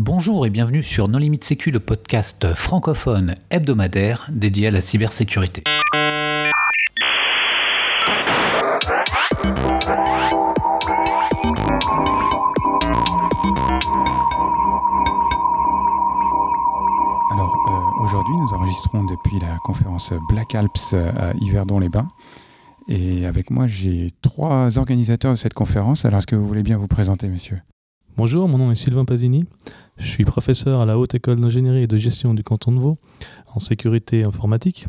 Bonjour et bienvenue sur Non Limite Sécu, le podcast francophone hebdomadaire dédié à la cybersécurité. Alors euh, aujourd'hui, nous enregistrons depuis la conférence Black Alps à Yverdon-les-Bains. Et avec moi, j'ai trois organisateurs de cette conférence. Alors, est-ce que vous voulez bien vous présenter, messieurs? Bonjour, mon nom est Sylvain Pasini. Je suis professeur à la Haute École d'ingénierie et de gestion du canton de Vaud en sécurité informatique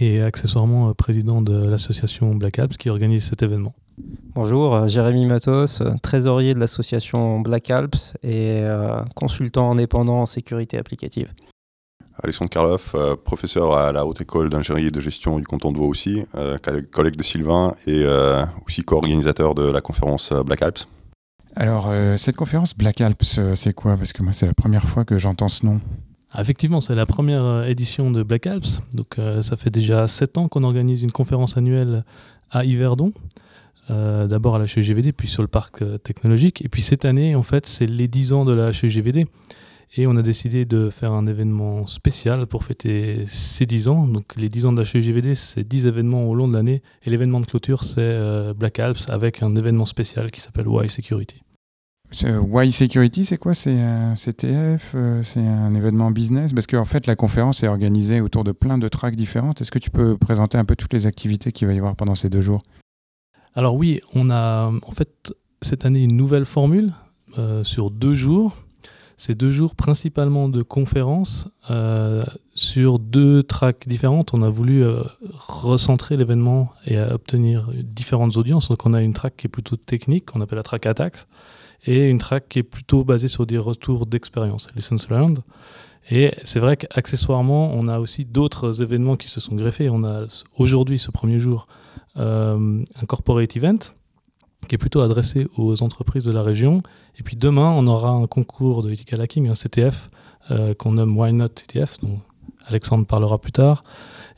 et accessoirement président de l'association Black Alps qui organise cet événement. Bonjour, euh, Jérémy Matos, trésorier de l'association Black Alps et euh, consultant indépendant en sécurité applicative. Alexandre Karloff, euh, professeur à la Haute École d'ingénierie et de gestion du canton de Vaud aussi, collègue de Sylvain et aussi co-organisateur de la conférence Black Alps. Alors, cette conférence Black Alps, c'est quoi? Parce que moi, c'est la première fois que j'entends ce nom. Effectivement, c'est la première édition de Black Alps. Donc, ça fait déjà sept ans qu'on organise une conférence annuelle à Yverdon. Euh, d'abord à la HGVD, puis sur le parc euh, technologique. Et puis cette année, en fait, c'est les 10 ans de la HGVD. Et on a décidé de faire un événement spécial pour fêter ces 10 ans. Donc les 10 ans de la HGVD, c'est 10 événements au long de l'année. Et l'événement de clôture, c'est euh, Black Alps avec un événement spécial qui s'appelle Y Security. Y Security, c'est quoi? C'est un CTF C'est un événement business? Parce qu'en fait, la conférence est organisée autour de plein de tracks différentes. Est-ce que tu peux présenter un peu toutes les activités qu'il va y avoir pendant ces deux jours? Alors oui, on a en fait cette année une nouvelle formule euh, sur deux jours. C'est deux jours principalement de conférences euh, sur deux tracks différentes. On a voulu euh, recentrer l'événement et obtenir différentes audiences. Donc on a une track qui est plutôt technique, qu'on appelle la track Attacks, et une track qui est plutôt basée sur des retours d'expérience, Lessons Learned. Et c'est vrai qu'accessoirement, on a aussi d'autres événements qui se sont greffés. On a aujourd'hui, ce premier jour, euh, un corporate event qui est plutôt adressé aux entreprises de la région. Et puis demain, on aura un concours de ethical hacking, un CTF, euh, qu'on nomme Why Not CTF, dont Alexandre parlera plus tard.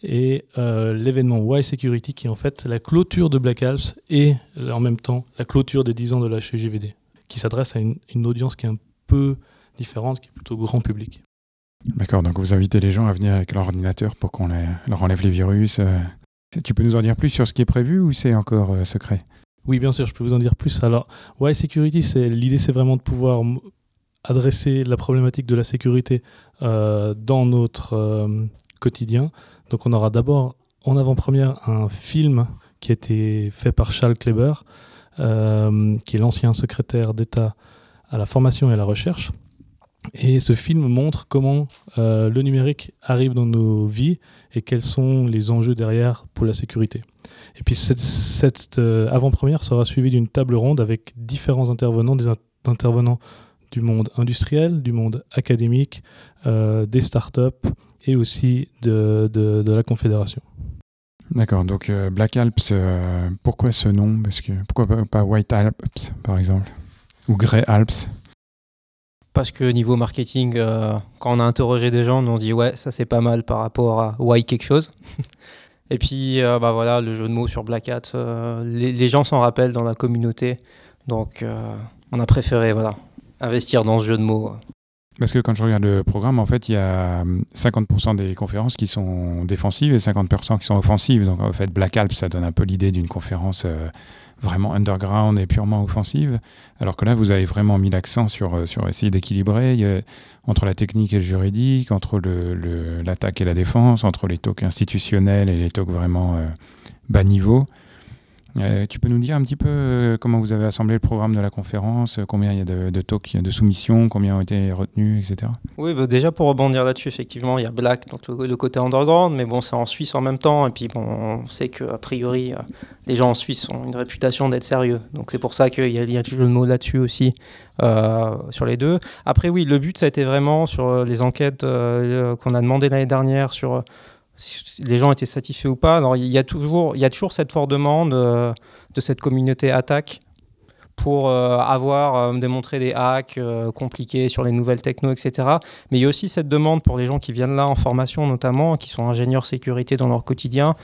Et euh, l'événement Why Security, qui est en fait la clôture de Black Alps et en même temps la clôture des 10 ans de la HGVD, qui s'adresse à une, une audience qui est un peu différente, qui est plutôt grand public. D'accord, donc vous invitez les gens à venir avec leur ordinateur pour qu'on leur enlève les virus. Tu peux nous en dire plus sur ce qui est prévu ou c'est encore euh, secret? Oui, bien sûr, je peux vous en dire plus. Alors, Why Security, c'est l'idée, c'est vraiment de pouvoir adresser la problématique de la sécurité euh, dans notre euh, quotidien. Donc, on aura d'abord en avant-première un film qui a été fait par Charles Kleber, qui est l'ancien secrétaire d'État à la formation et à la recherche. Et ce film montre comment euh, le numérique arrive dans nos vies et quels sont les enjeux derrière pour la sécurité. Et puis cette, euh, avant-première sera suivie d'une table ronde avec différents intervenants, des intervenants du monde industriel, du monde académique, euh, des startups et aussi de, la Confédération. D'accord, donc Black Alps, pourquoi ce nom? Parce que, Pourquoi pas White Alps, par exemple? Ou Grey Alps? Parce que niveau marketing, euh, quand on a interrogé des gens, on a dit ouais, ça c'est pas mal par rapport à why quelque chose. Et puis euh, bah voilà, le jeu de mots sur Black Hat, euh, les, gens s'en rappellent dans la communauté, donc on a préféré voilà investir dans ce jeu de mots. Parce que quand je regarde le programme, en fait, il y a 50% des conférences qui sont défensives et 50% qui sont offensives. Donc en fait, Black Alps, ça donne un peu l'idée d'une conférence vraiment underground et purement offensive, alors que là, vous avez vraiment mis l'accent sur, euh, sur essayer d'équilibrer entre la technique et le juridique, entre l'attaque le, et la défense, entre les talks institutionnels et les talks vraiment euh, bas niveau. Euh, tu peux nous dire un petit peu euh, comment vous avez assemblé le programme de la conférence, euh, combien il y a de, de talks, de soumissions, combien ont été retenus, etc. Oui, bah, déjà pour rebondir là-dessus, effectivement, il y a Black, donc le, côté underground, mais bon, c'est en Suisse en même temps, et puis bon, on sait qu'a priori, les gens en Suisse ont une réputation d'être sérieux, donc c'est pour ça qu'il y, a toujours le mot là-dessus aussi, sur les deux. Après, oui, le but, ça a été vraiment sur les enquêtes qu'on a demandé l'année dernière sur les gens étaient satisfaits ou pas. Alors, il y a toujours, il y a toujours cette forte demande euh, de cette communauté attaque pour avoir démontré des hacks compliqués sur les nouvelles techno, etc. Mais il y a aussi cette demande pour les gens qui viennent là en formation notamment, qui sont ingénieurs sécurité dans leur quotidien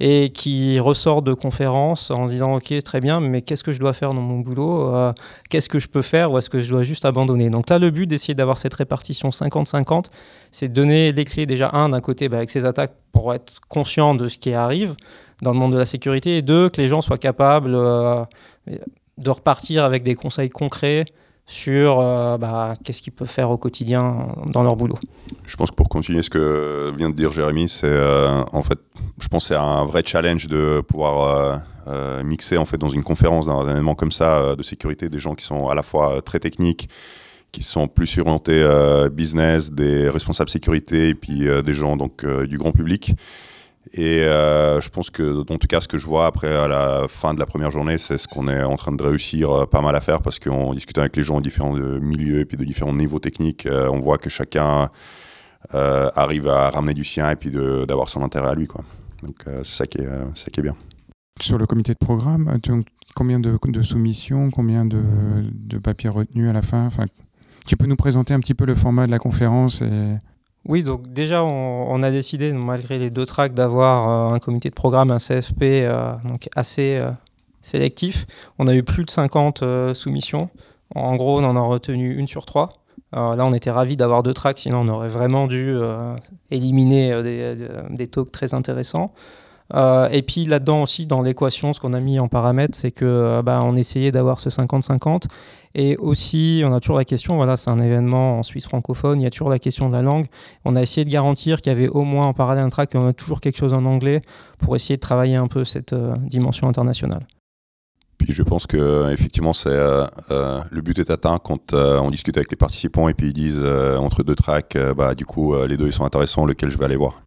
et qui ressort de conférences en se disant ok très bien mais qu'est-ce que je dois faire dans mon boulot euh, qu'est-ce que je peux faire ou est-ce que je dois juste abandonner? Donc là le but d'essayer d'avoir cette répartition 50-50 c'est de donner les clés déjà un d'un côté bah, avec ces attaques pour être conscient de ce qui arrive dans le monde de la sécurité et deux que les gens soient capables euh, de repartir avec des conseils concrets sur euh, bah, qu'est-ce qu'ils peuvent faire au quotidien dans leur boulot. Je pense que pour continuer ce que vient de dire Jérémy, c'est euh, en fait, je pense c'est un vrai challenge de pouvoir euh, mixer en fait dans une conférence, dans un événement comme ça de sécurité, des gens qui sont à la fois très techniques, qui sont plus orientés business, des responsables sécurité et puis des gens donc du grand public. Et euh, je pense que, en tout cas, ce que je vois après la fin de la première journée, c'est ce qu'on est en train de réussir euh, pas mal à faire parce qu'en discutant avec les gens de différents euh, milieux et puis de différents niveaux techniques, on voit que chacun arrive à ramener du sien et puis d'avoir son intérêt à lui. Donc c'est ça, qui est, ça qui est bien. Sur le comité de programme, combien de, soumissions, combien de, papiers retenus à la fin? Tu peux nous présenter un petit peu le format de la conférence et... Oui, donc déjà, on, a décidé, malgré les deux tracks, d'avoir euh, un comité de programme, un CFP euh, donc assez euh, sélectif. On a eu plus de 50 soumissions. En gros, on en a retenu une sur trois. là, on était ravis d'avoir deux tracks, sinon on aurait vraiment dû éliminer des, des, talks très intéressants. Euh, et puis là-dedans aussi, dans l'équation, ce qu'on a mis en paramètre, c'est que euh, bah, on essayait d'avoir ce 50-50. Et aussi, on a toujours la question, voilà, c'est un événement en Suisse francophone, il y a toujours la question de la langue. On a essayé de garantir qu'il y avait au moins en parallèle un track et on a toujours quelque chose en anglais pour essayer de travailler un peu cette euh, dimension internationale. Puis je pense que effectivement, le but est atteint quand on discute avec les participants et puis ils disent entre deux tracks, bah du coup les deux ils sont intéressants, lequel je vais aller voir.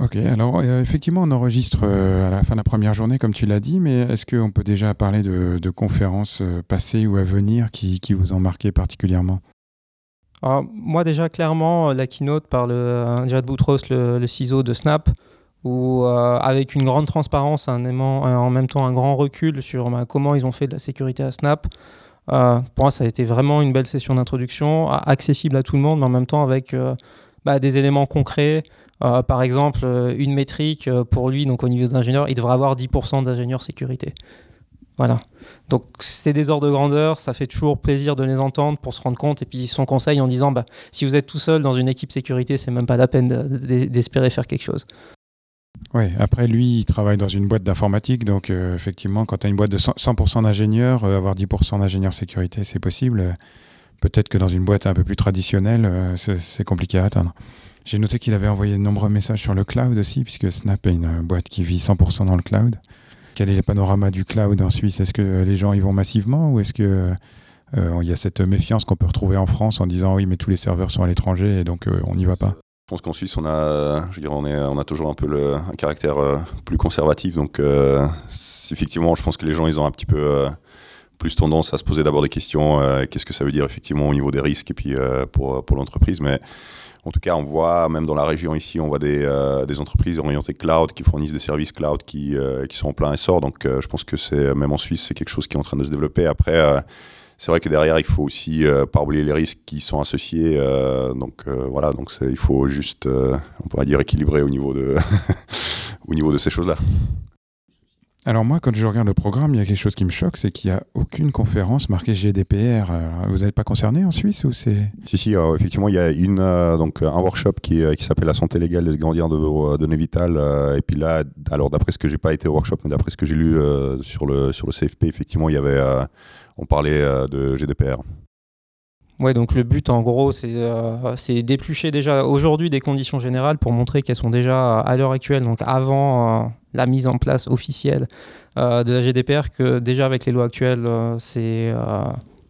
Ok, alors euh, effectivement, on enregistre euh, à la fin de la première journée, comme tu l'as dit, mais est-ce qu'on peut déjà parler de, conférences euh, passées ou à venir qui, vous ont marqué particulièrement? Moi, déjà, clairement, la keynote par le Jad Boutros, le, ciseau de Snap, où avec une grande transparence, un en même temps un grand recul sur bah, comment ils ont fait de la sécurité à Snap. pour moi, ça a été vraiment une belle session d'introduction, accessible à tout le monde, mais en même temps avec bah, des éléments concrets. Euh, par exemple, euh, une métrique euh, pour lui, donc au niveau des ingénieurs, il devrait avoir 10% d'ingénieurs sécurité. Voilà. Donc c'est des ordres de grandeur, ça fait toujours plaisir de les entendre pour se rendre compte et puis son conseil en disant bah, si vous êtes tout seul dans une équipe sécurité, c'est même pas la peine d'espérer faire quelque chose. Oui, après lui, il travaille dans une boîte d'informatique, donc effectivement, quand tu as une boîte de 100%, d'ingénieurs, avoir 10% d'ingénieurs sécurité, c'est possible. Peut-être que dans une boîte un peu plus traditionnelle, c'est compliqué à atteindre. J'ai noté qu'il avait envoyé de nombreux messages sur le cloud aussi, puisque Snap est une boîte qui vit 100% dans le cloud. Quel est le panorama du cloud en Suisse? Est-ce que les gens y vont massivement ou est-ce que euh, il y a cette méfiance qu'on peut retrouver en France en disant oui mais tous les serveurs sont à l'étranger et donc euh, on n'y va pas? Je pense qu'en Suisse, on a, je on, on a toujours un peu le, un caractère euh, plus conservatif. Donc, effectivement, je pense que les gens, ils ont un petit peu plus tendance à se poser d'abord des questions. Qu'est-ce que ça veut dire, effectivement, au niveau des risques et puis pour, pour l'entreprise. Mais en tout cas, on voit, même dans la région ici, on voit des, euh, des entreprises orientées cloud qui fournissent des services cloud qui, euh, qui sont en plein essor. Donc, euh, je pense que c'est, même en Suisse, c'est quelque chose qui est en train de se développer. Après, c'est vrai que derrière, il faut aussi pas oublier les risques qui sont associés. donc, voilà, donc il faut juste, on pourrait dire, équilibrer au niveau de, au niveau de ces choses-là. Alors moi, quand je regarde le programme, il y a quelque chose qui me choque, c'est qu'il n'y a aucune conférence marquée GDPR. vous n'êtes pas concerné en Suisse ou c'est Si, euh, effectivement, il y a une, euh, donc, un workshop qui, euh, qui s'appelle La santé légale des gardiens de données vitales. et puis là, alors d'après ce que j'ai pas été au workshop, mais d'après ce que j'ai lu sur, le, sur le CFP, effectivement, il y avait, on parlait de GDPR. Ouais, donc le but en gros, c'est d'éplucher déjà aujourd'hui des conditions générales pour montrer qu'elles sont déjà à l'heure actuelle, donc avant la mise en place officielle euh, de la GDPR que déjà avec les lois actuelles, euh, c'est euh,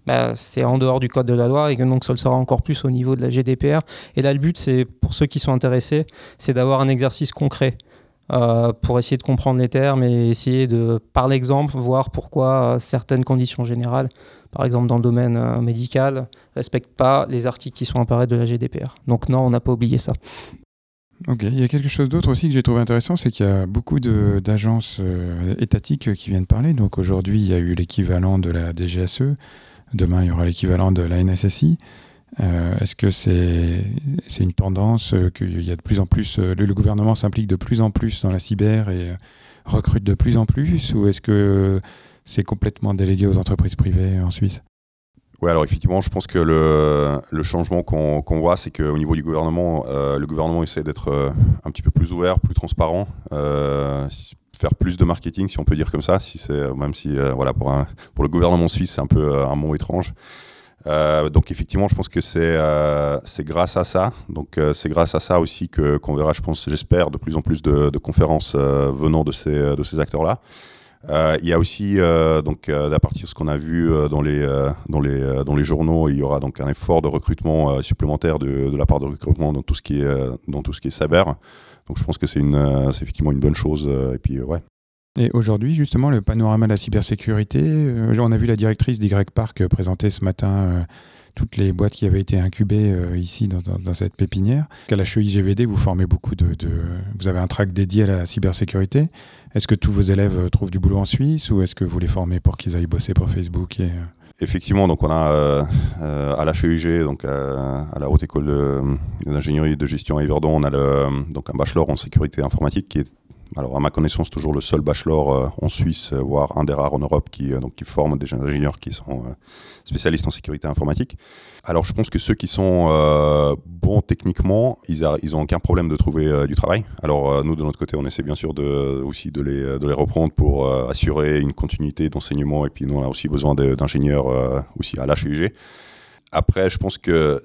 bah, c'est en dehors du code de la loi et que donc ça le sera encore plus au niveau de la GDPR. Et là, le but, c'est pour ceux qui sont intéressés, c'est d'avoir un exercice concret. Pour essayer de comprendre les termes et essayer de, par l'exemple, voir pourquoi certaines conditions générales, par exemple dans le domaine médical, ne respectent pas les articles qui sont apparus de la GDPR. Donc non, on n'a pas oublié ça. Ok, il y a quelque chose d'autre aussi que j'ai trouvé intéressant, c'est qu'il y a beaucoup d'agences euh, étatiques qui viennent parler. Donc aujourd'hui, il y a eu l'équivalent de la DGSE, demain, il y aura l'équivalent de la NSSI. Euh, est-ce que c'est une tendance qu'il y a de plus en plus, le, gouvernement s'implique de plus en plus dans la cyber et recrute de plus en plus, ou est-ce que c'est complètement délégué aux entreprises privées en Suisse? Oui, alors effectivement, je pense que le, changement qu'on voit, c'est qu'au niveau du gouvernement, euh, le gouvernement essaie d'être euh, un petit peu plus ouvert, plus transparent, euh, faire plus de marketing, si on peut dire comme ça, si même si voilà pour le gouvernement suisse, c'est un peu un mot étrange. Donc effectivement, je pense que c'est c'est grâce à ça. Donc c'est grâce à ça aussi que qu'on verra, je pense, j'espère, de plus en plus de, de conférences venant de ces de ces acteurs là. Euh, il y a aussi, euh, donc, euh, à partir de ce qu'on a vu dans, les, dans, les, dans les journaux, il y aura donc un effort de recrutement supplémentaire de, de, la part de recrutement dans tout ce qui est, dans tout ce qui est cyber. Donc je pense que c'est effectivement une bonne chose. et puis, ouais. Et aujourd'hui, justement, le panorama de la cybersécurité, on a vu la directrice d'Y Park présenter ce matin toutes les boîtes qui avaient été incubées euh, ici dans, cette pépinière. À la GVD, vous formez beaucoup de, Vous avez un track dédié à la cybersécurité. Est-ce que tous vos élèves euh, trouvent du boulot en Suisse ou est-ce que vous les formez pour qu'ils aillent bosser pour Facebook et... Euh? Effectivement, donc on a à l'HEIG, donc à, la Haute École d'ingénierie de, gestion à Yverdon, on a donc un bachelor en sécurité informatique qui est alors à ma connaissance toujours le seul bachelor en Suisse, voire un des rares en Europe qui, donc, qui forme des ingénieurs qui sont spécialistes en sécurité informatique. Alors je pense que ceux qui sont euh, bons techniquement, ils, n'ont aucun problème de trouver euh, du travail. Alors euh, nous de notre côté, on essaie bien sûr de, aussi de les, reprendre pour assurer une continuité d'enseignement et puis nous on a aussi besoin d'ingénieurs aussi à l'HUG. Après, je pense que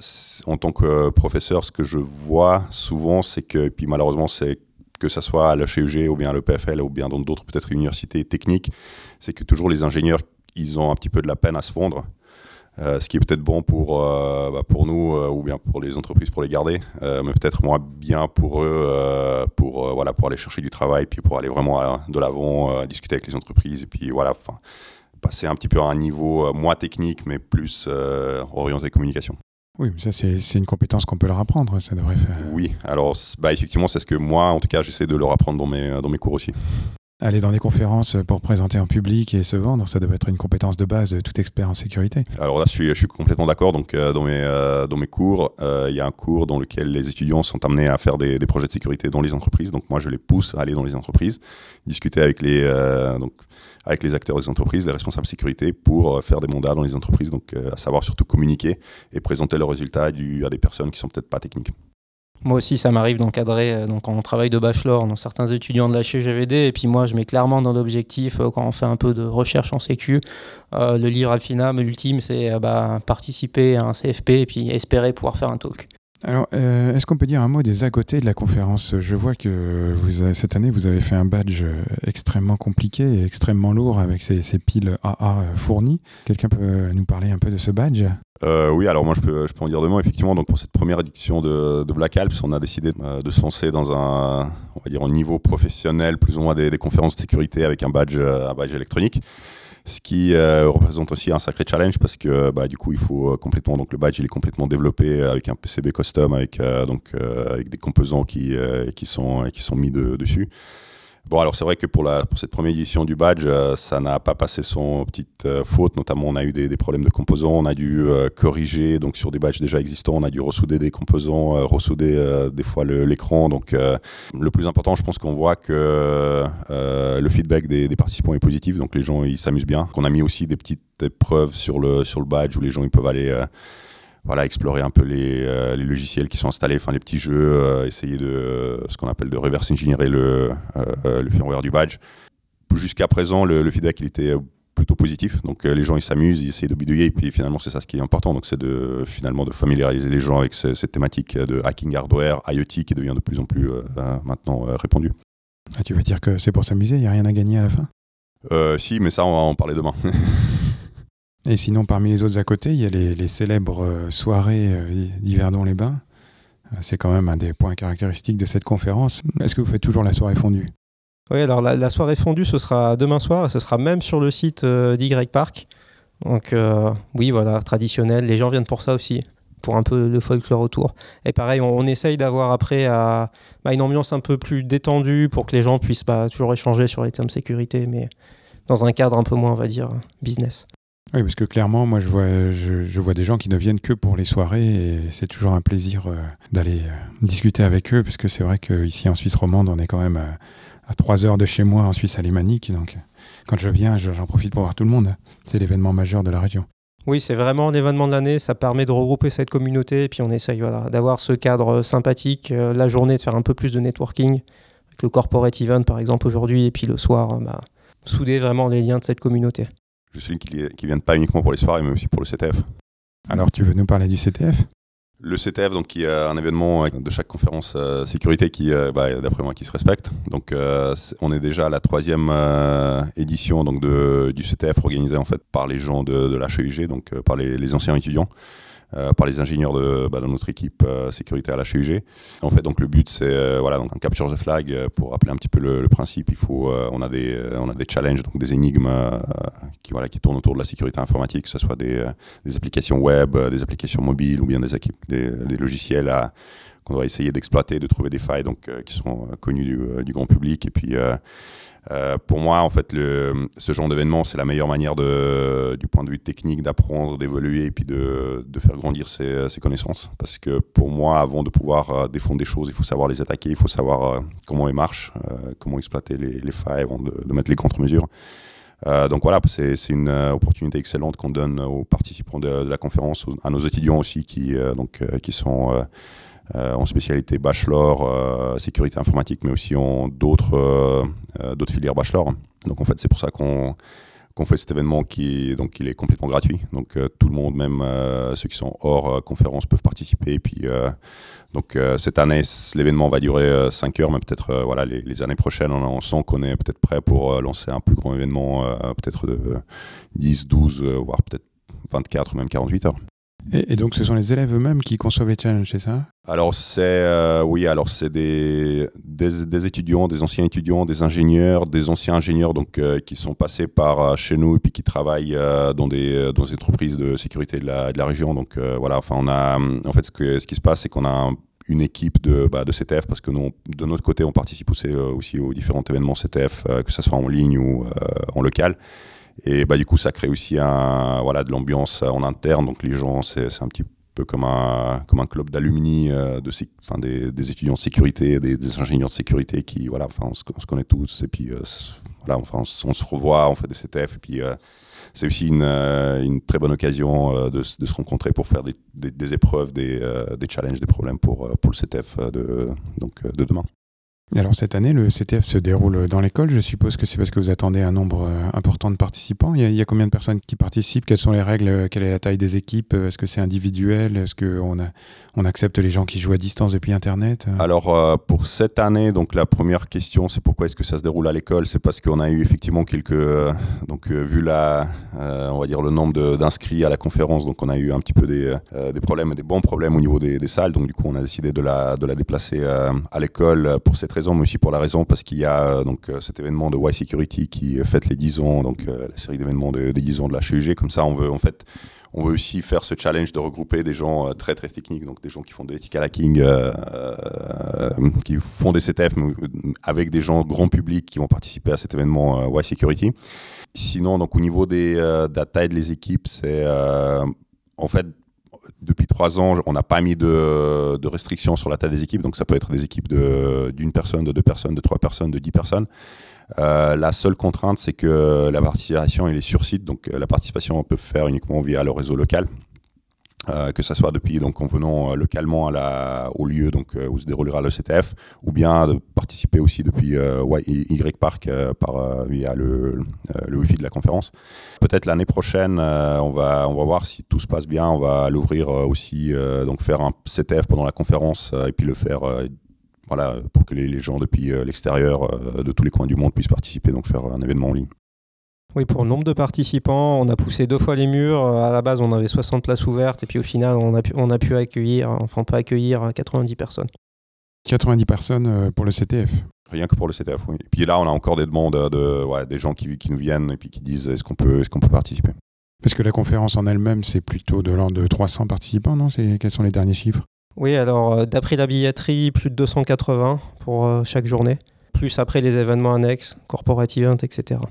en tant que professeur, ce que je vois souvent, c'est que, et puis malheureusement, c'est que ce soit à l'HUG ou bien à l'EPFL ou bien dans d'autres peut-être universités techniques, c'est que toujours les ingénieurs, ils ont un petit peu de la peine à se fondre. Euh, ce qui est peut-être bon pour, euh, bah, pour nous euh, ou bien pour les entreprises pour les garder, mais peut-être moins bien pour eux pour, voilà, pour aller chercher du travail, puis pour aller vraiment de l'avant, discuter avec les entreprises, et puis voilà, passer un petit peu à un niveau moins technique, mais plus orienté communication. Oui, mais ça, c'est une compétence qu'on peut leur apprendre, ça devrait faire. Oui, alors, bah, effectivement, c'est ce que moi, en tout cas, j'essaie de leur apprendre dans mes, dans mes cours aussi. Aller dans des conférences pour présenter en public et se vendre, ça doit être une compétence de base de tout expert en sécurité. Alors là, je suis, complètement d'accord. Donc, euh, dans, mes, euh, dans mes cours, euh, il y a un cours dans lequel les étudiants sont amenés à faire des, projets de sécurité dans les entreprises. Donc, moi, je les pousse à aller dans les entreprises, discuter avec les, donc, avec les acteurs des entreprises, les responsables sécurité, pour faire des mandats dans les entreprises. Donc, à savoir surtout communiquer et présenter leurs résultats à des personnes qui sont peut-être pas techniques. Moi aussi, ça m'arrive d'encadrer euh, donc en travail de bachelor dans certains étudiants de la HGVD. Et puis moi, je mets clairement dans l'objectif, euh, quand on fait un peu de recherche en sécu, euh, le livre Alfina, l'ultime, c'est bah, participer à un CFP et puis espérer pouvoir faire un talk. Alors, est-ce qu'on peut dire un mot des à côté de la conférence? Je vois que cette année, vous avez fait un badge extrêmement compliqué et extrêmement lourd avec ces, piles AA fournies. Quelqu'un peut nous parler un peu de ce badge? Euh, oui, alors moi je peux, je peux en dire deux mots. Effectivement, donc pour cette première édition de, de Black Alps, on a décidé euh, de se lancer dans un, on va dire, un niveau professionnel, plus ou moins des, conférences de sécurité avec un badge, euh, un badge électronique. Ce qui euh, représente aussi un sacré challenge parce que bah, du coup il faut complètement donc le badge il est complètement développé avec un PCB custom avec donc avec des composants qui qui sont qui sont mis de, dessus. Bon, alors c'est vrai que pour, la, pour cette première édition du badge, euh, ça n'a pas passé son petite euh, faute. Notamment, on a eu des, des, problèmes de composants, on a dû euh, corriger. Donc, sur des badges déjà existants, on a dû ressouder des composants, ressouder des fois l'écran. Donc, le plus important, je pense qu'on voit que le feedback des, des, participants est positif. Donc, les gens, ils s'amusent bien. Qu'on a mis aussi des petites épreuves sur le, sur le badge où les gens, ils peuvent aller voilà, explorer un peu les, euh, les, logiciels qui sont installés, enfin les petits jeux, euh, essayer de ce qu'on appelle de reverse engineer le, euh, le firmware du badge. Jusqu'à présent, le, le, feedback il était plutôt positif, donc les gens ils s'amusent, ils essaient de bidouiller, et puis finalement c'est ça ce qui est important, donc c'est de finalement de familiariser les gens avec cette thématique de hacking hardware, IoT qui devient de plus en plus maintenant répandue. Ah, tu veux dire que c'est pour s'amuser, il n'y a rien à gagner à la fin? Si, mais ça on va en parler demain. Et sinon, parmi les autres à côté, il y a les, célèbres euh, soirées euh, d'Yverdon-les-Bains. Euh, c'est quand même un des points caractéristiques de cette conférence. Est-ce que vous faites toujours la soirée fondue? Oui, alors la, soirée fondue, ce sera demain soir et ce sera même sur le site d'Y Park. Donc oui, voilà, traditionnel. Les gens viennent pour ça aussi. pour un peu le folklore autour. Et pareil, on, essaye d'avoir après bah, une ambiance un peu plus détendue pour que les gens puissent pas toujours échanger sur les termes sécurité, mais dans un cadre un peu moins, on va dire, business. Oui, parce que clairement, moi, je vois, je, vois des gens qui ne viennent que pour les soirées et c'est toujours un plaisir euh, d'aller euh, discuter avec eux, parce que c'est vrai qu'ici en Suisse romande, on est quand même à, à 3 heures de chez moi en Suisse alémanique, donc quand je viens, j'en profite pour voir tout le monde. C'est l'événement majeur de la région. Oui, c'est vraiment l'événement de l'année. Ça permet de regrouper cette communauté. Et puis on essaye d'avoir ce cadre sympathique. Euh, la journée, de faire un peu plus de networking. Avec le corporate event, par exemple, aujourd'hui. Et puis le soir, euh, bah, souder vraiment les liens de cette communauté. Je suis qui ne viennent pas uniquement pour les soirées, mais aussi pour le CTF. Alors, tu veux nous parler du CTF le CTF, donc, qui est un événement de chaque conférence euh, sécurité qui, euh, bah, d'après moi, qui se respecte. Donc, euh, on est déjà à la troisième édition donc, de, du CTF organisé en fait par les gens de, de l'HEIG, donc par les, les, anciens étudiants. Euh, par les ingénieurs de, bah, notre équipe euh, sécurité à la. En fait, donc le but, c'est euh, voilà, donc un capture the flag pour rappeler un petit peu le, principe. Il faut, on a des, on a des challenges, donc des énigmes qui voilà, qui tournent autour de la sécurité informatique, que ce soit des, des applications web, des applications mobiles ou bien des, des, des logiciels qu'on doit essayer d'exploiter, de trouver des failles donc, qui sont connues du, du, grand public. Et puis, euh, pour moi, en fait, ce genre d'événement, c'est la meilleure manière de, du point de vue technique d'apprendre, d'évoluer et puis de, faire grandir ses, connaissances. Parce que pour moi, avant de pouvoir euh, défendre des choses, il faut savoir les attaquer, il faut savoir euh, comment elles marchent, comment exploiter les, les failles avant de, mettre les contre-mesures. donc voilà, c'est une opportunité excellente qu'on donne aux participants de, la conférence, à nos étudiants aussi qui, donc, qui sont euh, en spécialité bachelor, euh, sécurité informatique, mais aussi en d'autres euh, d'autres filières bachelor. Donc en fait, c'est pour ça qu'on qu'on fait cet événement qui donc il est complètement gratuit. Donc tout le monde, même ceux qui sont hors conférence, peuvent participer. Et puis donc cette année, l'événement va durer 5 heures, mais peut-être voilà les, années prochaines, on, on sent qu'on est peut-être prêt pour lancer un plus grand événement, peut-être de 10, 12, voire peut-être 24 ou même 48 heures. Et, donc, ce sont les élèves eux-mêmes qui conçoivent les challenges, c'est ça? Alors, c'est euh, oui, alors c'est des, des, étudiants, des anciens étudiants, des ingénieurs, des anciens ingénieurs donc euh, qui sont passés par euh, chez nous et puis qui travaillent dans des dans des entreprises de sécurité de la, de la région. Donc voilà, enfin, on a en fait ce, qui se passe, c'est qu'on a une équipe de, bah, de CTF parce que de notre côté, on participe aussi, aussi aux différents événements CTF, que ce soit en ligne ou en local. Et bah, du coup, ça crée aussi un, voilà, de l'ambiance en interne. Donc les gens, c'est un petit peu comme un, comme un club d'alumni, euh, de, enfin, des, des, étudiants de sécurité, des, des, ingénieurs de sécurité qui, voilà, enfin, on se, on se connaît tous. Et puis, euh, voilà, enfin, on, se revoit, on fait des CTF. Et puis, euh, c'est aussi une, une, très bonne occasion de, de, se rencontrer pour faire des, des épreuves, des, des, challenges, des problèmes pour, pour le CTF de, donc, de demain alors cette année, le CTF se déroule dans l'école. Je suppose que c'est parce que vous attendez un nombre euh, important de participants. Il y, a, combien de personnes qui participent? Quelles sont les règles? Quelle est la taille des équipes? Est-ce que c'est individuel? Est-ce qu'on on accepte les gens qui jouent à distance depuis Internet? Alors euh, pour cette année, donc la première question, c'est pourquoi est-ce que ça se déroule à l'école? C'est parce qu'on a eu effectivement quelques, euh, donc vu la, on va dire le nombre d'inscrits à la conférence, donc on a eu un petit peu des, des problèmes, des bons problèmes au niveau des, des, salles. Donc du coup, on a décidé de la, de la déplacer à l'école pour cette mais aussi pour la raison parce qu'il y a euh, donc euh, cet événement de Y Security qui fête les 10 ans, donc euh, la série d'événements des de 10 ans de la HUG. Comme ça, on veut en fait on veut aussi faire ce challenge de regrouper des gens très très techniques, donc des gens qui font des ethical hacking, qui font des CTF, avec des gens grand public qui vont participer à cet événement Y Security. Sinon, donc au niveau des, de la taille des équipes, c'est en fait depuis trois ans, on n'a pas mis de, restrictions sur la taille des équipes. Donc, ça peut être des équipes d'une personne, de deux personnes, de trois personnes, de dix personnes. Euh, la seule contrainte, c'est que la participation est sur site. Donc, la participation, on peut faire uniquement via le réseau local. Euh, que ce soit depuis donc en venant euh, localement à la, au lieu donc euh, où se déroulera le CTF, ou bien de participer aussi depuis Y Park par via le, le wifi de la conférence. Peut-être l'année prochaine, on va on va voir si tout se passe bien, on va l'ouvrir aussi donc faire un CTF pendant la conférence et puis le faire voilà pour que les, les gens depuis l'extérieur de tous les coins du monde puissent participer donc faire un événement en ligne. Oui, pour le nombre de participants, on a poussé deux fois les murs. Euh, à la base, on avait 60 places ouvertes et puis au final, on a pu, on a pu accueillir, enfin pas accueillir 90 personnes. 90 personnes euh, pour le CTF Rien que pour le CTF, oui. Et puis là, on a encore des demandes de, ouais, des gens qui, qui, nous viennent et puis qui disent est-ce qu'on peut, est qu'on peut participer? Parce que la conférence en elle-même, c'est plutôt de l'ordre de 300 participants, non? Quels sont les derniers chiffres? Oui, alors euh, d'après la billetterie, plus de 280 pour euh, chaque journée, plus après les événements annexes, corporate event, etc.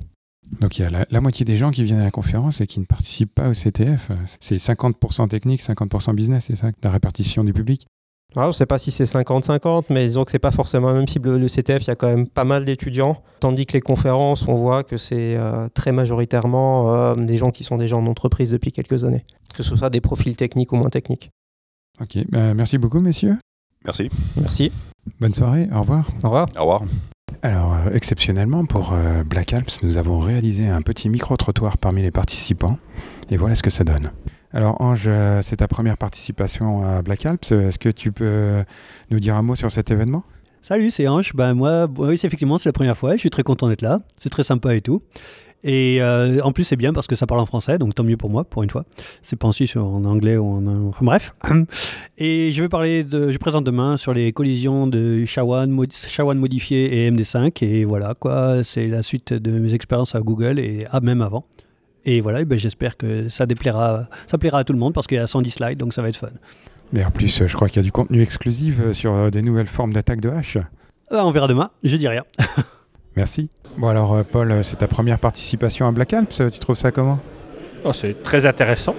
Donc il y a la, moitié des gens qui viennent à la conférence et qui ne participent pas au CTF. C'est 50% technique, 50% business, c'est ça, la répartition du public? On ne sait pas si c'est 50-50, mais disons que c'est pas forcément la même cible. Le CTF, il y a quand même pas mal d'étudiants, tandis que les conférences, on voit que c'est euh, très majoritairement euh, des gens qui sont déjà en entreprise depuis quelques années, que ce soit des profils techniques ou moins techniques. Ok, bah, merci beaucoup, messieurs. Merci. Merci. Bonne soirée, au revoir. Au revoir. Au revoir. Alors, euh, exceptionnellement, pour Black Alps, nous avons réalisé un petit micro-trottoir parmi les participants, et voilà ce que ça donne. Alors Ange, euh, c'est ta première participation à Black Alps. Est-ce que tu peux nous dire un mot sur cet événement? Salut, c'est Ange. Ben moi, oui, effectivement, c'est la première fois. Je suis très content d'être là. C'est très sympa et tout. Et euh, en plus, c'est bien parce que ça parle en français, donc tant mieux pour moi, pour une fois. C'est pas en Suisse, en anglais ou en. Enfin bref. Et je vais parler de. Je présente demain sur les collisions de Shawan, Shawan modifié et MD5. Et voilà, quoi. C'est la suite de mes expériences à Google et ah, même avant. Et voilà, ben j'espère que ça déplaira, ça plaira à tout le monde parce qu'il y a 110 slides, donc ça va être fun. Mais en plus, je crois qu'il y a du contenu exclusif sur euh, des nouvelles formes d'attaque de hache. Euh, on verra demain, je dis rien. Merci. Bon alors Paul, c'est ta première participation à Black Alps, tu trouves ça comment? Oh, C'est très intéressant.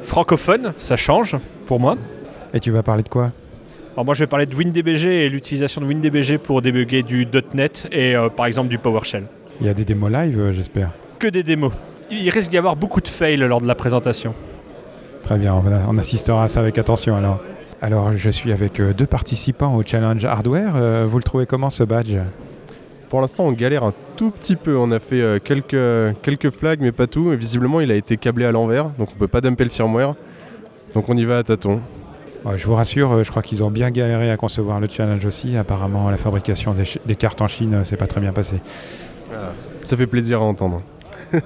Francophone, ça change pour moi. Et tu vas parler de quoi? Alors moi je vais parler de WinDBG et l'utilisation de WinDBG pour débugger du .NET et par exemple du PowerShell. Il y a des démos live, j'espère. Que des démos il risque d'y avoir beaucoup de fails lors de la présentation. Très bien, on, assistera à ça avec attention alors. Alors, je suis avec euh, deux participants au challenge hardware. Euh, vous le trouvez comment ce badge? Pour l'instant, on galère un tout petit peu. On a fait euh, quelques, quelques flags, mais pas tout. Et visiblement, il a été câblé à l'envers, donc on peut pas dumper le firmware. Donc on y va à tâtons. je vous rassure, je crois qu'ils ont bien galéré à concevoir le challenge aussi. Apparemment, la fabrication des, cartes en Chine, c'est pas très bien passé. Ah, ça fait plaisir à entendre.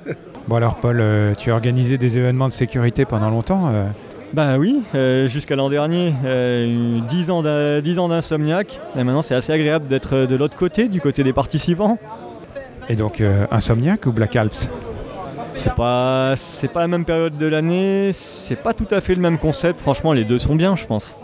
Bon alors Paul, euh, tu as organisé des événements de sécurité pendant longtemps euh Ben oui, euh, jusqu'à l'an dernier, 10 ans d'insomniac. Et maintenant c'est assez agréable d'être de l'autre côté, du côté des participants. Et donc insomniac ou Black Alps? C'est pas, c'est pas la même période de l'année, c'est pas tout à fait le même concept. Franchement, les deux sont bien, je pense.